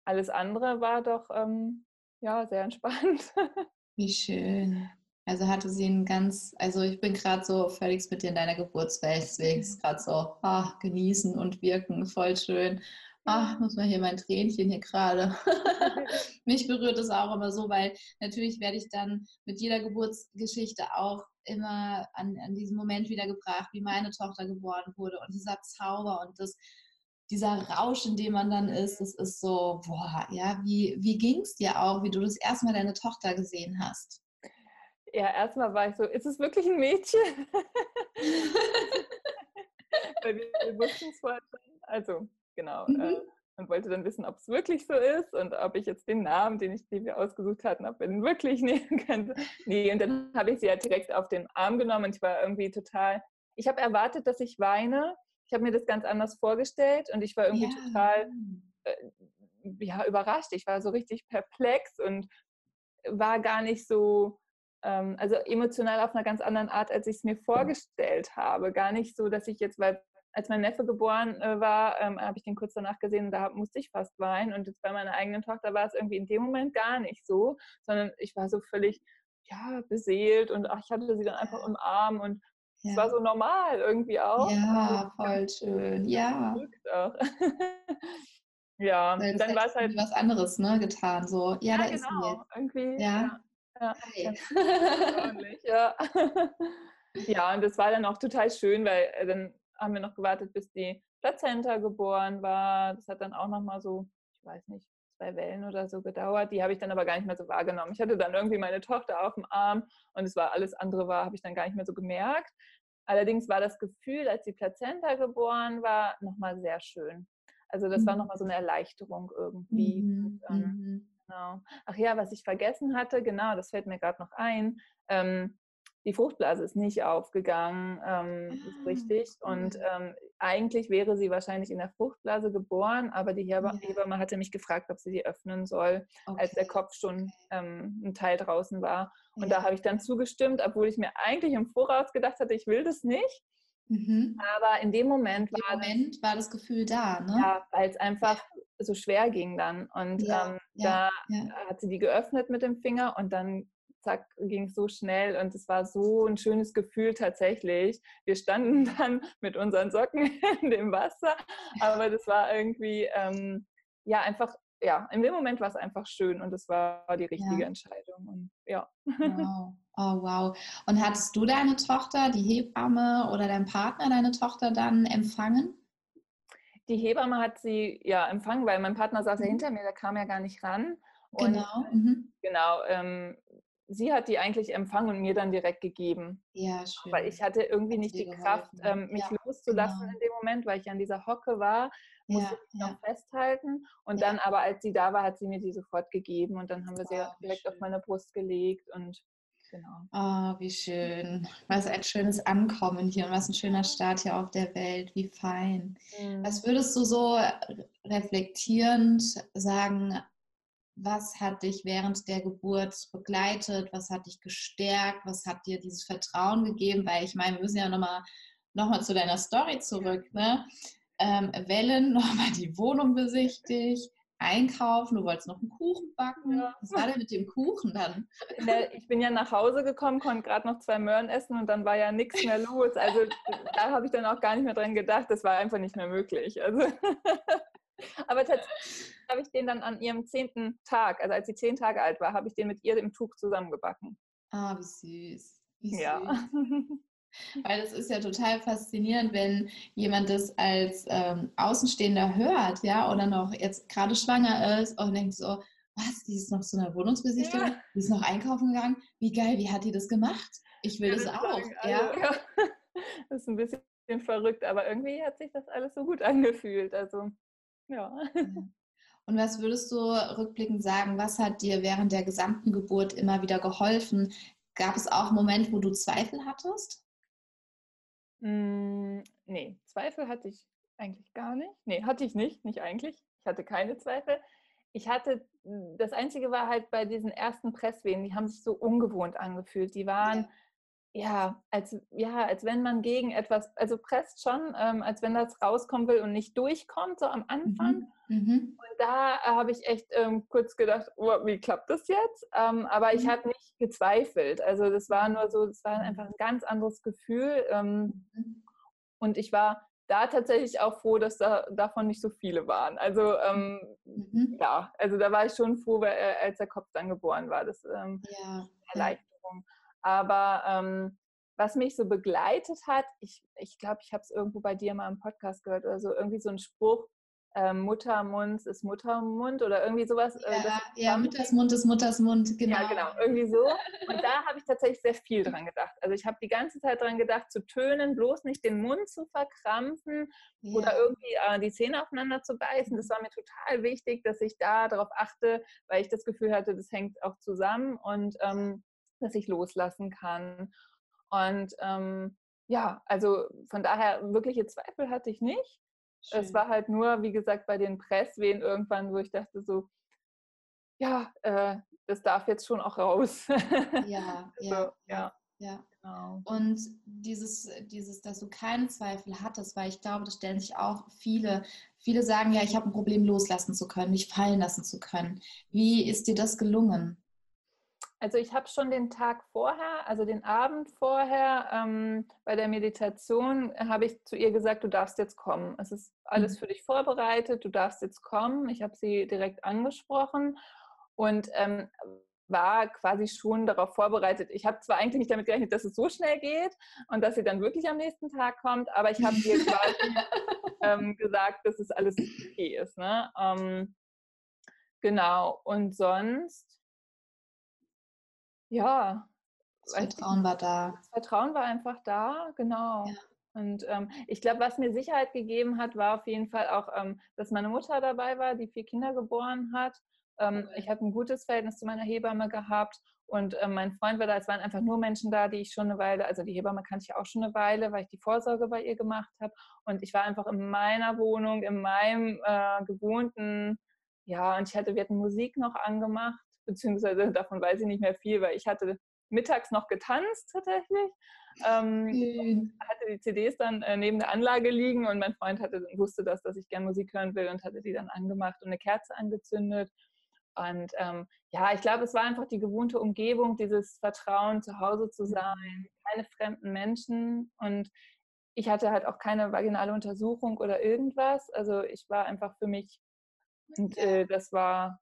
alles andere war doch ähm, ja sehr entspannt. Wie schön. Also hatte sie einen ganz, also ich bin gerade so völlig mit dir in deiner Geburtswelt, deswegen ist gerade so, ach, genießen und wirken, voll schön ach, muss man hier mein Tränchen hier gerade. Mich berührt es auch immer so, weil natürlich werde ich dann mit jeder Geburtsgeschichte auch immer an, an diesen Moment wiedergebracht, wie meine Tochter geboren wurde und dieser Zauber und das, dieser Rausch, in dem man dann ist, das ist so, boah, ja, wie, wie ging es dir auch, wie du das erstmal deine Tochter gesehen hast? Ja, erstmal war ich so, ist es wirklich ein Mädchen? Weil wir, wir wussten es vorher schon. Also, genau. Mhm. Äh, und wollte dann wissen, ob es wirklich so ist und ob ich jetzt den Namen, den, ich, den wir ausgesucht hatten, ob wir den wirklich nehmen können. Nee, und dann habe ich sie ja direkt auf den Arm genommen und ich war irgendwie total, ich habe erwartet, dass ich weine. Ich habe mir das ganz anders vorgestellt und ich war irgendwie ja. total äh, ja, überrascht. Ich war so richtig perplex und war gar nicht so, ähm, also emotional auf einer ganz anderen Art, als ich es mir vorgestellt habe. Gar nicht so, dass ich jetzt, weil als mein Neffe geboren äh, war, ähm, habe ich den kurz danach gesehen und da musste ich fast weinen. Und jetzt bei meiner eigenen Tochter war es irgendwie in dem Moment gar nicht so, sondern ich war so völlig ja, beseelt und ach, ich hatte sie dann einfach im Arm und es ja. war so normal irgendwie auch. Ja, voll schön. Ja. ja, dann war es halt was anderes ne, getan. So, ja, ja da genau, ist irgendwie. Ja. Ja, ja. ja. ja, und das war dann auch total schön, weil äh, dann haben wir noch gewartet, bis die Plazenta geboren war. Das hat dann auch noch mal so, ich weiß nicht, zwei Wellen oder so gedauert. Die habe ich dann aber gar nicht mehr so wahrgenommen. Ich hatte dann irgendwie meine Tochter auf dem Arm und es war alles andere war, habe ich dann gar nicht mehr so gemerkt. Allerdings war das Gefühl, als die Plazenta geboren war, nochmal sehr schön. Also das mhm. war nochmal so eine Erleichterung irgendwie. Mhm. Und, ähm, mhm. Genau. Ach ja, was ich vergessen hatte, genau, das fällt mir gerade noch ein. Ähm, die Fruchtblase ist nicht aufgegangen, ähm, ist ah, richtig. Und ähm, eigentlich wäre sie wahrscheinlich in der Fruchtblase geboren, aber die Hebamme ja. hatte mich gefragt, ob sie sie öffnen soll, okay. als der Kopf schon ähm, ein Teil draußen war. Und ja. da habe ich dann zugestimmt, obwohl ich mir eigentlich im Voraus gedacht hatte, ich will das nicht. Mhm. Aber in dem Moment, war, Moment das, war das Gefühl da, ne? Ja, weil es einfach so schwer ging dann. Und ja, ähm, ja, da ja. hat sie die geöffnet mit dem Finger und dann zack, ging es so schnell und es war so ein schönes Gefühl tatsächlich. Wir standen dann mit unseren Socken in dem Wasser, aber das war irgendwie, ähm, ja, einfach ja, in dem Moment war es einfach schön und es war die richtige. Entscheidung. Und ja. Wow. Oh, wow. Und hattest du deine Tochter, die Hebamme oder dein Partner deine Tochter dann empfangen? Die Hebamme hat sie ja empfangen, weil mein Partner saß ja mhm. hinter mir, der kam ja gar nicht ran. Und genau. Mhm. Genau. Ähm, sie hat die eigentlich empfangen und mir dann direkt gegeben. Ja, schön. Weil ich hatte irgendwie nicht die Kraft, ähm, mich ja, loszulassen genau. in dem Moment, weil ich an dieser Hocke war, musste ja, ich noch ja. festhalten. Und dann aber, als sie da war, hat sie mir die sofort gegeben und dann haben wir sie oh, direkt schön. auf meine Brust gelegt und genau. Oh, wie schön. Was ein schönes Ankommen hier und was ein schöner Start hier auf der Welt. Wie fein. Mhm. Was würdest du so reflektierend sagen, was hat dich während der Geburt begleitet, was hat dich gestärkt, was hat dir dieses Vertrauen gegeben, weil ich meine, wir müssen ja nochmal noch mal zu deiner Story zurück, ne? Ähm, Wellen, nochmal die Wohnung besichtigt, einkaufen, du wolltest noch einen Kuchen backen. Ja. Was war denn mit dem Kuchen dann? Ich bin ja nach Hause gekommen, konnte gerade noch zwei Möhren essen und dann war ja nichts mehr los. Also da habe ich dann auch gar nicht mehr dran gedacht, das war einfach nicht mehr möglich. Also aber tatsächlich habe ich den dann an ihrem zehnten Tag, also als sie zehn Tage alt war, habe ich den mit ihr im Tuch zusammengebacken. Ah, wie süß. Wie süß. Ja. Weil das ist ja total faszinierend, wenn jemand das als ähm, Außenstehender hört, ja, oder noch jetzt gerade schwanger ist und denkt so, was, die ist noch zu einer Wohnungsbesichtigung, ja. die ist noch einkaufen gegangen, wie geil, wie hat die das gemacht? Ich will ja, das, auch, ja. ja. Das ist ein bisschen verrückt, aber irgendwie hat sich das alles so gut angefühlt, also ja. Und was würdest du rückblickend sagen, was hat dir während der gesamten Geburt immer wieder geholfen? Gab es auch Momente, wo du Zweifel hattest? Hm, nee, Zweifel hatte ich eigentlich gar nicht. Nee, hatte ich nicht, nicht eigentlich. Ich hatte keine Zweifel. Ich hatte, hm, das Einzige war halt bei diesen ersten Presswehen, die haben sich so ungewohnt angefühlt. Die waren, ja ja, als, ja, als wenn man gegen etwas, also presst schon, ähm, als wenn das rauskommen will und nicht durchkommt, so am Anfang. Mhm. Mhm. Und da habe ich echt ähm, kurz gedacht, oh, wie klappt das jetzt? Ähm, aber ich mhm. habe nicht gezweifelt. Also das war nur so, das war einfach ein ganz anderes Gefühl. Ähm, mhm. Und ich war da tatsächlich auch froh, dass da davon nicht so viele waren. Also ähm, mhm. ja, also da war ich schon froh, weil, äh, als der Kopf dann geboren war. Das ähm, ja. Erleichterung. Aber ähm, was mich so begleitet hat, ich glaube, ich, glaub, ich habe es irgendwo bei dir mal im Podcast gehört oder so, irgendwie so ein Spruch, äh, Muttermund ist Muttermund oder irgendwie sowas. Äh, ja, ja Muttersmund ist Muttersmund, genau. Ja, genau, irgendwie so. Und da habe ich tatsächlich sehr viel dran gedacht. Also ich habe die ganze Zeit dran gedacht, zu tönen, bloß nicht den Mund zu verkrampfen ja. oder irgendwie äh, die Zähne aufeinander zu beißen. Das war mir total wichtig, dass ich da darauf achte, weil ich das Gefühl hatte, das hängt auch zusammen und ähm, dass ich loslassen kann. Und ähm, ja, also von daher wirkliche Zweifel hatte ich nicht. Schön. Es war halt nur, wie gesagt, bei den Presswehen irgendwann, wo ich dachte so, ja, äh, das darf jetzt schon auch raus. Ja, ja, so, ja. ja. Genau. Und dieses, dieses, dass du keine Zweifel hattest, weil ich glaube, das stellen sich auch viele. Viele sagen ja, ich habe ein Problem loslassen zu können, mich fallen lassen zu können. Wie ist dir das gelungen? Also ich habe schon den Tag vorher, also den Abend vorher ähm, bei der Meditation, habe ich zu ihr gesagt, du darfst jetzt kommen. Es ist alles mhm. für dich vorbereitet, du darfst jetzt kommen. Ich habe sie direkt angesprochen und ähm, war quasi schon darauf vorbereitet. Ich habe zwar eigentlich nicht damit gerechnet, dass es so schnell geht und dass sie dann wirklich am nächsten Tag kommt, aber ich habe ihr quasi ähm, gesagt, dass es alles okay ist. Ne? Ähm, genau. Und sonst ja. Das Vertrauen war da. Das Vertrauen war einfach da, genau. Ja. Und ähm, ich glaube, was mir Sicherheit gegeben hat, war auf jeden Fall auch, ähm, dass meine Mutter dabei war, die vier Kinder geboren hat. Ähm, ich habe ein gutes Verhältnis zu meiner Hebamme gehabt und ähm, mein Freund war da. Es waren einfach nur Menschen da, die ich schon eine Weile, also die Hebamme kannte ich auch schon eine Weile, weil ich die Vorsorge bei ihr gemacht habe. Und ich war einfach in meiner Wohnung, in meinem äh, gewohnten, ja, und ich hatte, wir hatten Musik noch angemacht beziehungsweise davon weiß ich nicht mehr viel, weil ich hatte mittags noch getanzt tatsächlich. Ähm, hatte die CDs dann äh, neben der Anlage liegen und mein Freund hatte, wusste das, dass ich gerne Musik hören will und hatte die dann angemacht und eine Kerze angezündet. Und ähm, ja, ich glaube, es war einfach die gewohnte Umgebung, dieses Vertrauen, zu Hause zu sein, keine fremden Menschen. Und ich hatte halt auch keine vaginale Untersuchung oder irgendwas. Also ich war einfach für mich Und äh, das war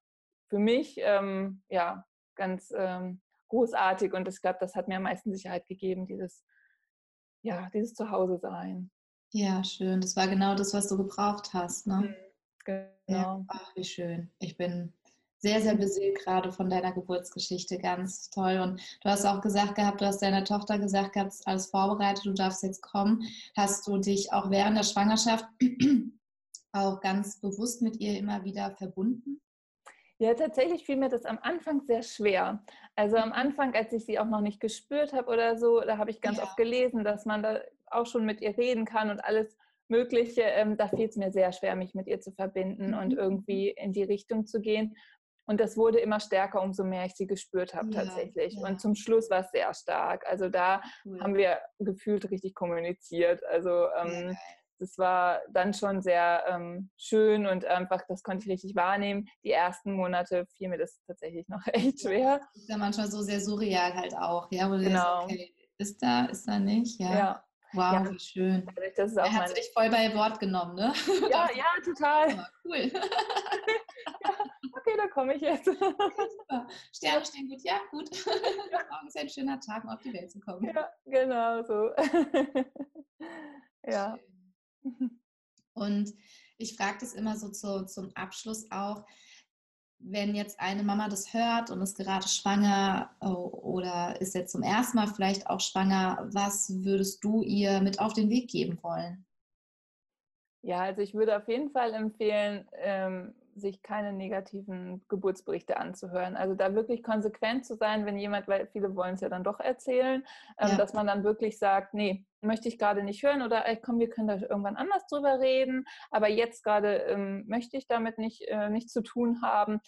für mich ähm, ja ganz ähm, großartig und ich glaube, das hat mir am meisten Sicherheit gegeben, dieses, ja, dieses Zuhause sein. Ja, schön. Das war genau das, was du gebraucht hast. Ne? Mhm, genau. Ja. Ach, wie schön. Ich bin sehr, sehr beseelt gerade von deiner Geburtsgeschichte. Ganz toll. Und du hast auch gesagt gehabt, du hast deiner Tochter gesagt gehabt, alles vorbereitet, du darfst jetzt kommen. Hast du dich auch während der Schwangerschaft auch ganz bewusst mit ihr immer wieder verbunden? Ja, tatsächlich fiel mir das am Anfang sehr schwer. Also am Anfang, als ich sie auch noch nicht gespürt habe oder so, da habe ich ganz ja. oft gelesen, dass man da auch schon mit ihr reden kann und alles Mögliche. Ähm, da fiel es mir sehr schwer, mich mit ihr zu verbinden mhm. und irgendwie in die Richtung zu gehen. Und das wurde immer stärker, umso mehr ich sie gespürt habe ja, tatsächlich. Ja. Und zum Schluss war es sehr stark. Also da cool. haben wir gefühlt richtig kommuniziert. Also ähm, das war dann schon sehr ähm, schön und einfach, das konnte ich richtig wahrnehmen. Die ersten Monate fiel mir das tatsächlich noch echt schwer. Das ist ja manchmal so sehr surreal halt auch, ja, wo du genau. Denkst, okay, ist da, ist da nicht, ja. ja. Wow, ja. wie schön. Das ist auch er hat sich voll bei Wort genommen, ne? Ja, ja, total. Ja, cool. ja, okay, da komme ich jetzt. Super. Sterne stehen gut, ja, gut. Morgen ist ein schöner Tag, um auf die Welt zu kommen. Ja, genau so. ja. Schön. Und ich frage das immer so zu, zum Abschluss auch, wenn jetzt eine Mama das hört und ist gerade schwanger oder ist jetzt zum ersten Mal vielleicht auch schwanger, was würdest du ihr mit auf den Weg geben wollen? Ja, also ich würde auf jeden Fall empfehlen, ähm, sich keine negativen Geburtsberichte anzuhören. Also da wirklich konsequent zu sein, wenn jemand, weil viele wollen es ja dann doch erzählen, ähm, ja. dass man dann wirklich sagt, nee, möchte ich gerade nicht hören oder ey, komm, wir können da irgendwann anders drüber reden, aber jetzt gerade ähm, möchte ich damit nicht, äh, nichts zu tun haben.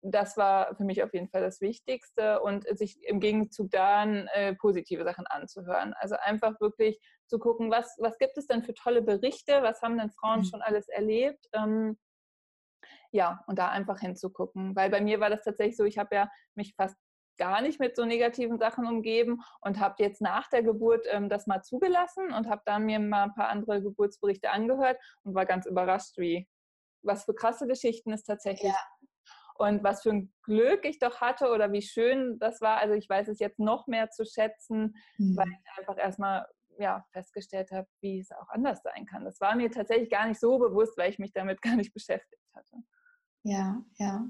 Das war für mich auf jeden Fall das Wichtigste und sich im Gegenzug dann äh, positive Sachen anzuhören. Also einfach wirklich zu gucken, was, was gibt es denn für tolle Berichte, was haben denn Frauen mhm. schon alles erlebt. Ähm, ja, und da einfach hinzugucken. Weil bei mir war das tatsächlich so, ich habe ja mich fast gar nicht mit so negativen Sachen umgeben und habe jetzt nach der Geburt ähm, das mal zugelassen und habe dann mir mal ein paar andere Geburtsberichte angehört und war ganz überrascht, wie was für krasse Geschichten es tatsächlich ja. und was für ein Glück ich doch hatte oder wie schön das war. Also ich weiß es jetzt noch mehr zu schätzen, mhm. weil ich einfach erstmal ja, festgestellt habe, wie es auch anders sein kann. Das war mir tatsächlich gar nicht so bewusst, weil ich mich damit gar nicht beschäftigt hatte. Ja, ja.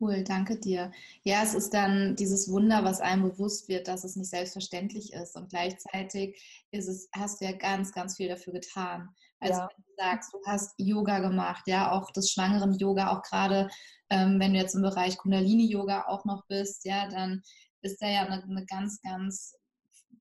Cool, danke dir. Ja, es ist dann dieses Wunder, was einem bewusst wird, dass es nicht selbstverständlich ist. Und gleichzeitig ist es, hast du ja ganz, ganz viel dafür getan. Also ja. wenn du sagst, du hast Yoga gemacht, ja, auch das schwangeren Yoga, auch gerade ähm, wenn du jetzt im Bereich Kundalini-Yoga auch noch bist, ja, dann ist da ja eine, eine ganz, ganz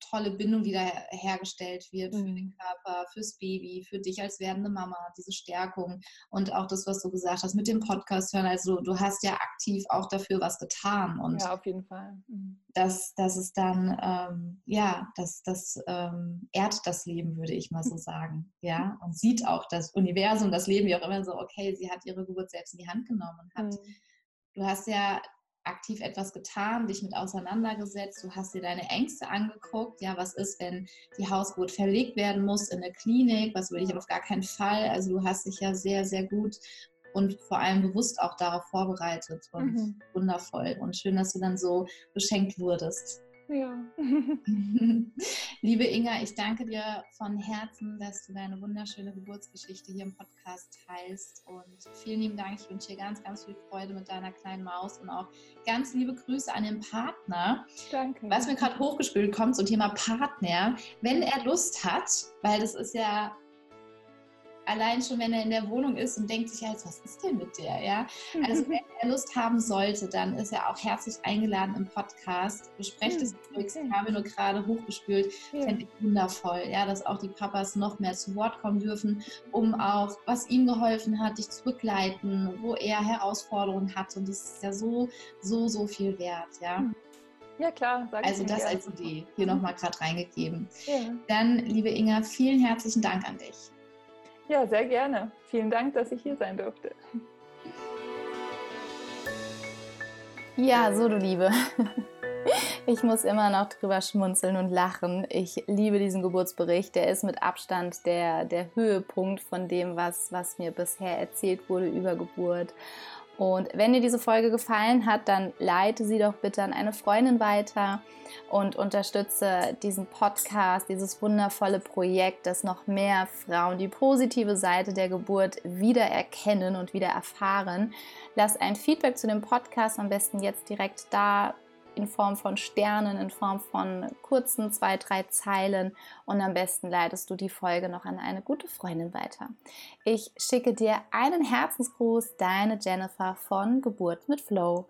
tolle Bindung, die da hergestellt wird mhm. für den mhm. Körper, fürs Baby, für dich als werdende Mama, diese Stärkung und auch das, was du gesagt hast mit dem Podcast hören. Also du hast ja aktiv auch dafür was getan. Und ja, auf jeden Fall. Mhm. Das, das ist dann, ähm, ja, das, das ähm, ehrt das Leben, würde ich mal so sagen. Ja, und sieht auch das Universum, das Leben wie auch immer so, okay, sie hat ihre Geburt selbst in die Hand genommen und hat, mhm. du hast ja aktiv etwas getan, dich mit auseinandergesetzt, du hast dir deine Ängste angeguckt, ja, was ist, wenn die Hausgeburt verlegt werden muss in eine Klinik, was würde ich aber auf gar keinen Fall, also du hast dich ja sehr, sehr gut und vor allem bewusst auch darauf vorbereitet und mhm. wundervoll und schön, dass du dann so beschenkt wurdest. Ja. Liebe Inga, ich danke dir von Herzen, dass du deine wunderschöne Geburtsgeschichte hier im Podcast teilst. Und vielen lieben Dank. Ich wünsche dir ganz, ganz viel Freude mit deiner kleinen Maus und auch ganz liebe Grüße an den Partner. Danke. Was mir gerade hochgespült kommt zum Thema Partner. Wenn er Lust hat, weil das ist ja allein schon, wenn er in der Wohnung ist und denkt sich jetzt, was ist denn mit der? Ja? Also wenn er Lust haben sollte, dann ist er auch herzlich eingeladen im Podcast. Besprecht es übrigens, ich habe nur gerade hochgespült, ja. fände ich wundervoll, ja, dass auch die Papas noch mehr zu Wort kommen dürfen, um auch, was ihm geholfen hat, dich zu begleiten, wo er Herausforderungen hat. Und das ist ja so, so, so viel wert, ja. Hm. Ja, klar. also das als Idee hier nochmal gerade reingegeben. Ja. Dann, liebe Inga, vielen herzlichen Dank an dich. Ja, sehr gerne. Vielen Dank, dass ich hier sein durfte. Ja, so du Liebe. Ich muss immer noch drüber schmunzeln und lachen. Ich liebe diesen Geburtsbericht. Der ist mit Abstand der, der Höhepunkt von dem, was, was mir bisher erzählt wurde über Geburt. Und wenn dir diese Folge gefallen hat, dann leite sie doch bitte an eine Freundin weiter und unterstütze diesen Podcast, dieses wundervolle Projekt, dass noch mehr Frauen die positive Seite der Geburt wieder erkennen und wieder erfahren. Lass ein Feedback zu dem Podcast am besten jetzt direkt da in Form von Sternen, in Form von kurzen zwei, drei Zeilen und am besten leitest du die Folge noch an eine gute Freundin weiter. Ich schicke dir einen Herzensgruß, deine Jennifer von Geburt mit Flow.